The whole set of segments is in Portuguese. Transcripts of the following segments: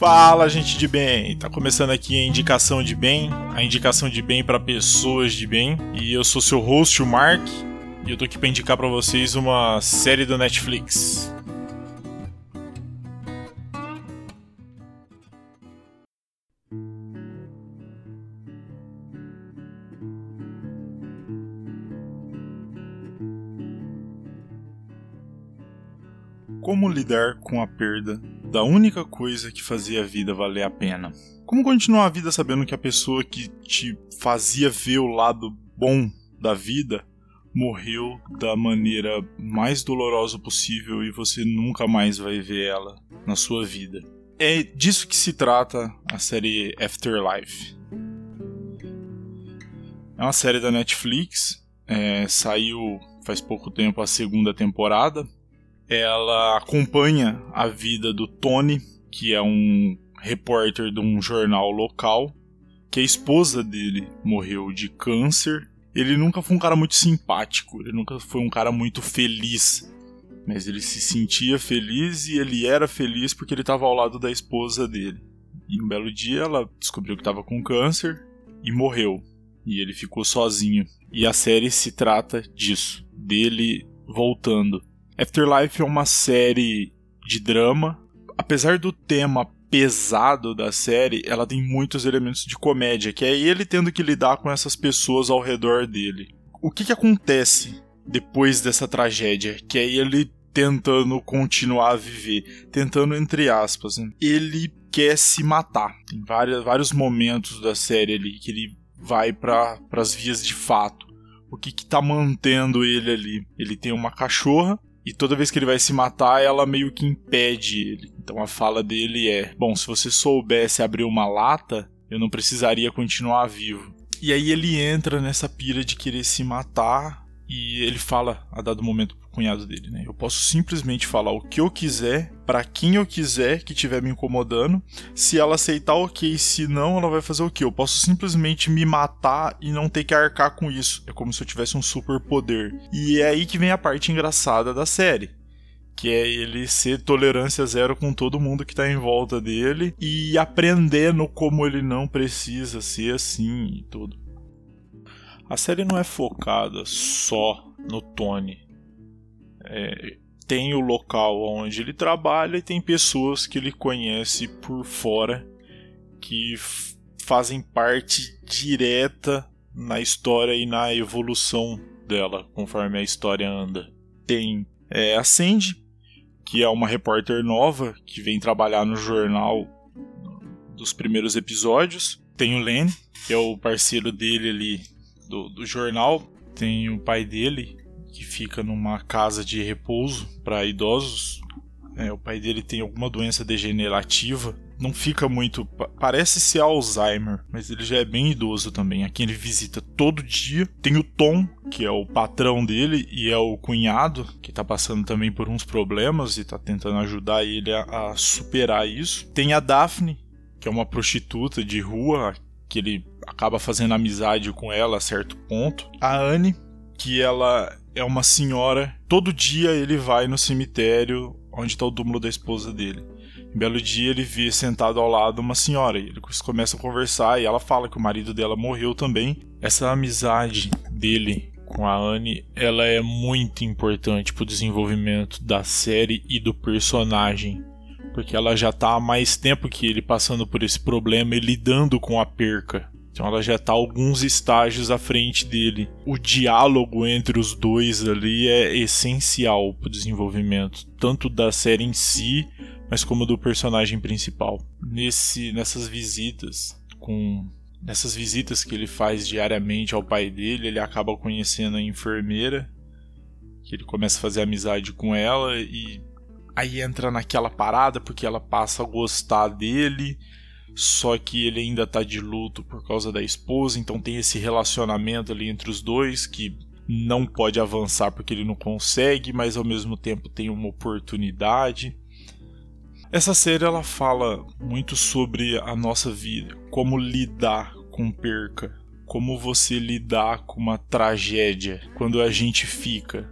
Fala, gente de bem! Tá começando aqui a indicação de bem, a indicação de bem para pessoas de bem. E eu sou seu host, o Mark, e eu tô aqui para indicar para vocês uma série do Netflix. Como lidar com a perda da única coisa que fazia a vida valer a pena? Como continuar a vida sabendo que a pessoa que te fazia ver o lado bom da vida morreu da maneira mais dolorosa possível e você nunca mais vai ver ela na sua vida? É disso que se trata a série Afterlife. É uma série da Netflix, é, saiu faz pouco tempo a segunda temporada ela acompanha a vida do Tony, que é um repórter de um jornal local, que a esposa dele morreu de câncer. Ele nunca foi um cara muito simpático, ele nunca foi um cara muito feliz. Mas ele se sentia feliz e ele era feliz porque ele estava ao lado da esposa dele. E um belo dia ela descobriu que estava com câncer e morreu. E ele ficou sozinho. E a série se trata disso, dele voltando Afterlife é uma série de drama. Apesar do tema pesado da série, ela tem muitos elementos de comédia, que é ele tendo que lidar com essas pessoas ao redor dele. O que, que acontece depois dessa tragédia? Que é ele tentando continuar a viver, tentando entre aspas. Né? Ele quer se matar. Tem vários, vários momentos da série ali que ele vai para as vias de fato. O que que tá mantendo ele ali? Ele tem uma cachorra e toda vez que ele vai se matar, ela meio que impede ele. Então a fala dele é: Bom, se você soubesse abrir uma lata, eu não precisaria continuar vivo. E aí ele entra nessa pira de querer se matar. E ele fala, a dado momento, cunhado dele, né? Eu posso simplesmente falar o que eu quiser, para quem eu quiser que estiver me incomodando. Se ela aceitar, ok. Se não, ela vai fazer o que? Eu posso simplesmente me matar e não ter que arcar com isso. É como se eu tivesse um superpoder. E é aí que vem a parte engraçada da série que é ele ser tolerância zero com todo mundo que tá em volta dele e aprendendo como ele não precisa ser assim e tudo. A série não é focada só no Tony. É, tem o local onde ele trabalha e tem pessoas que ele conhece por fora que fazem parte direta na história e na evolução dela conforme a história anda. Tem é, a Sandy, que é uma repórter nova que vem trabalhar no jornal dos primeiros episódios. Tem o Len, que é o parceiro dele ali do, do jornal. Tem o pai dele, que fica numa casa de repouso para idosos. É, o pai dele tem alguma doença degenerativa. Não fica muito. Parece ser Alzheimer, mas ele já é bem idoso também. Aqui ele visita todo dia. Tem o Tom, que é o patrão dele, e é o cunhado, que tá passando também por uns problemas e tá tentando ajudar ele a, a superar isso. Tem a Daphne, que é uma prostituta de rua, que ele acaba fazendo amizade com ela a certo ponto. A Anne, que ela é uma senhora. Todo dia ele vai no cemitério onde está o túmulo da esposa dele. Um belo dia ele vê sentado ao lado uma senhora e eles começam a conversar e ela fala que o marido dela morreu também. Essa amizade dele com a Anne, ela é muito importante para o desenvolvimento da série e do personagem, porque ela já está há mais tempo que ele passando por esse problema e lidando com a perca. Então ela já está alguns estágios à frente dele. O diálogo entre os dois ali é essencial para o desenvolvimento, tanto da série em si, mas como do personagem principal. Nesse, nessas visitas com nessas visitas que ele faz diariamente ao pai dele, ele acaba conhecendo a enfermeira, que ele começa a fazer amizade com ela e aí entra naquela parada porque ela passa a gostar dele só que ele ainda tá de luto por causa da esposa, então tem esse relacionamento ali entre os dois que não pode avançar porque ele não consegue, mas ao mesmo tempo tem uma oportunidade. Essa série ela fala muito sobre a nossa vida, como lidar com perca, como você lidar com uma tragédia quando a gente fica.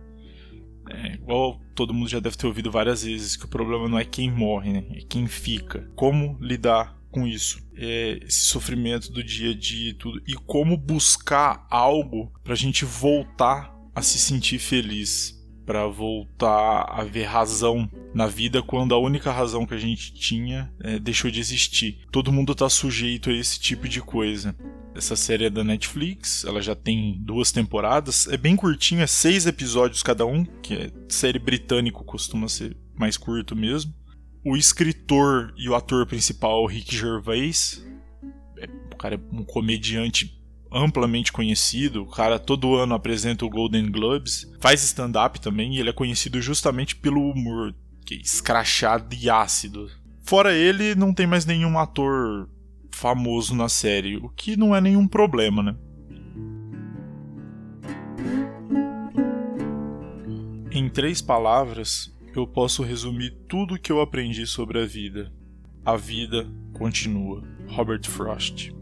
É igual todo mundo já deve ter ouvido várias vezes que o problema não é quem morre, né? É quem fica. Como lidar com isso? É esse sofrimento do dia a dia e tudo. E como buscar algo pra gente voltar a se sentir feliz para voltar a ver razão na vida quando a única razão que a gente tinha é, deixou de existir. Todo mundo tá sujeito a esse tipo de coisa. Essa série é da Netflix, ela já tem duas temporadas, é bem curtinho, é seis episódios cada um, que é série britânico costuma ser mais curto mesmo. O escritor e o ator principal, Rick Gervais, é, o cara é um comediante amplamente conhecido. O cara todo ano apresenta o Golden Globes, faz stand-up também e ele é conhecido justamente pelo humor que é escrachado e ácido. Fora ele, não tem mais nenhum ator famoso na série, o que não é nenhum problema, né? Em três palavras, eu posso resumir tudo o que eu aprendi sobre a vida. A vida continua. Robert Frost.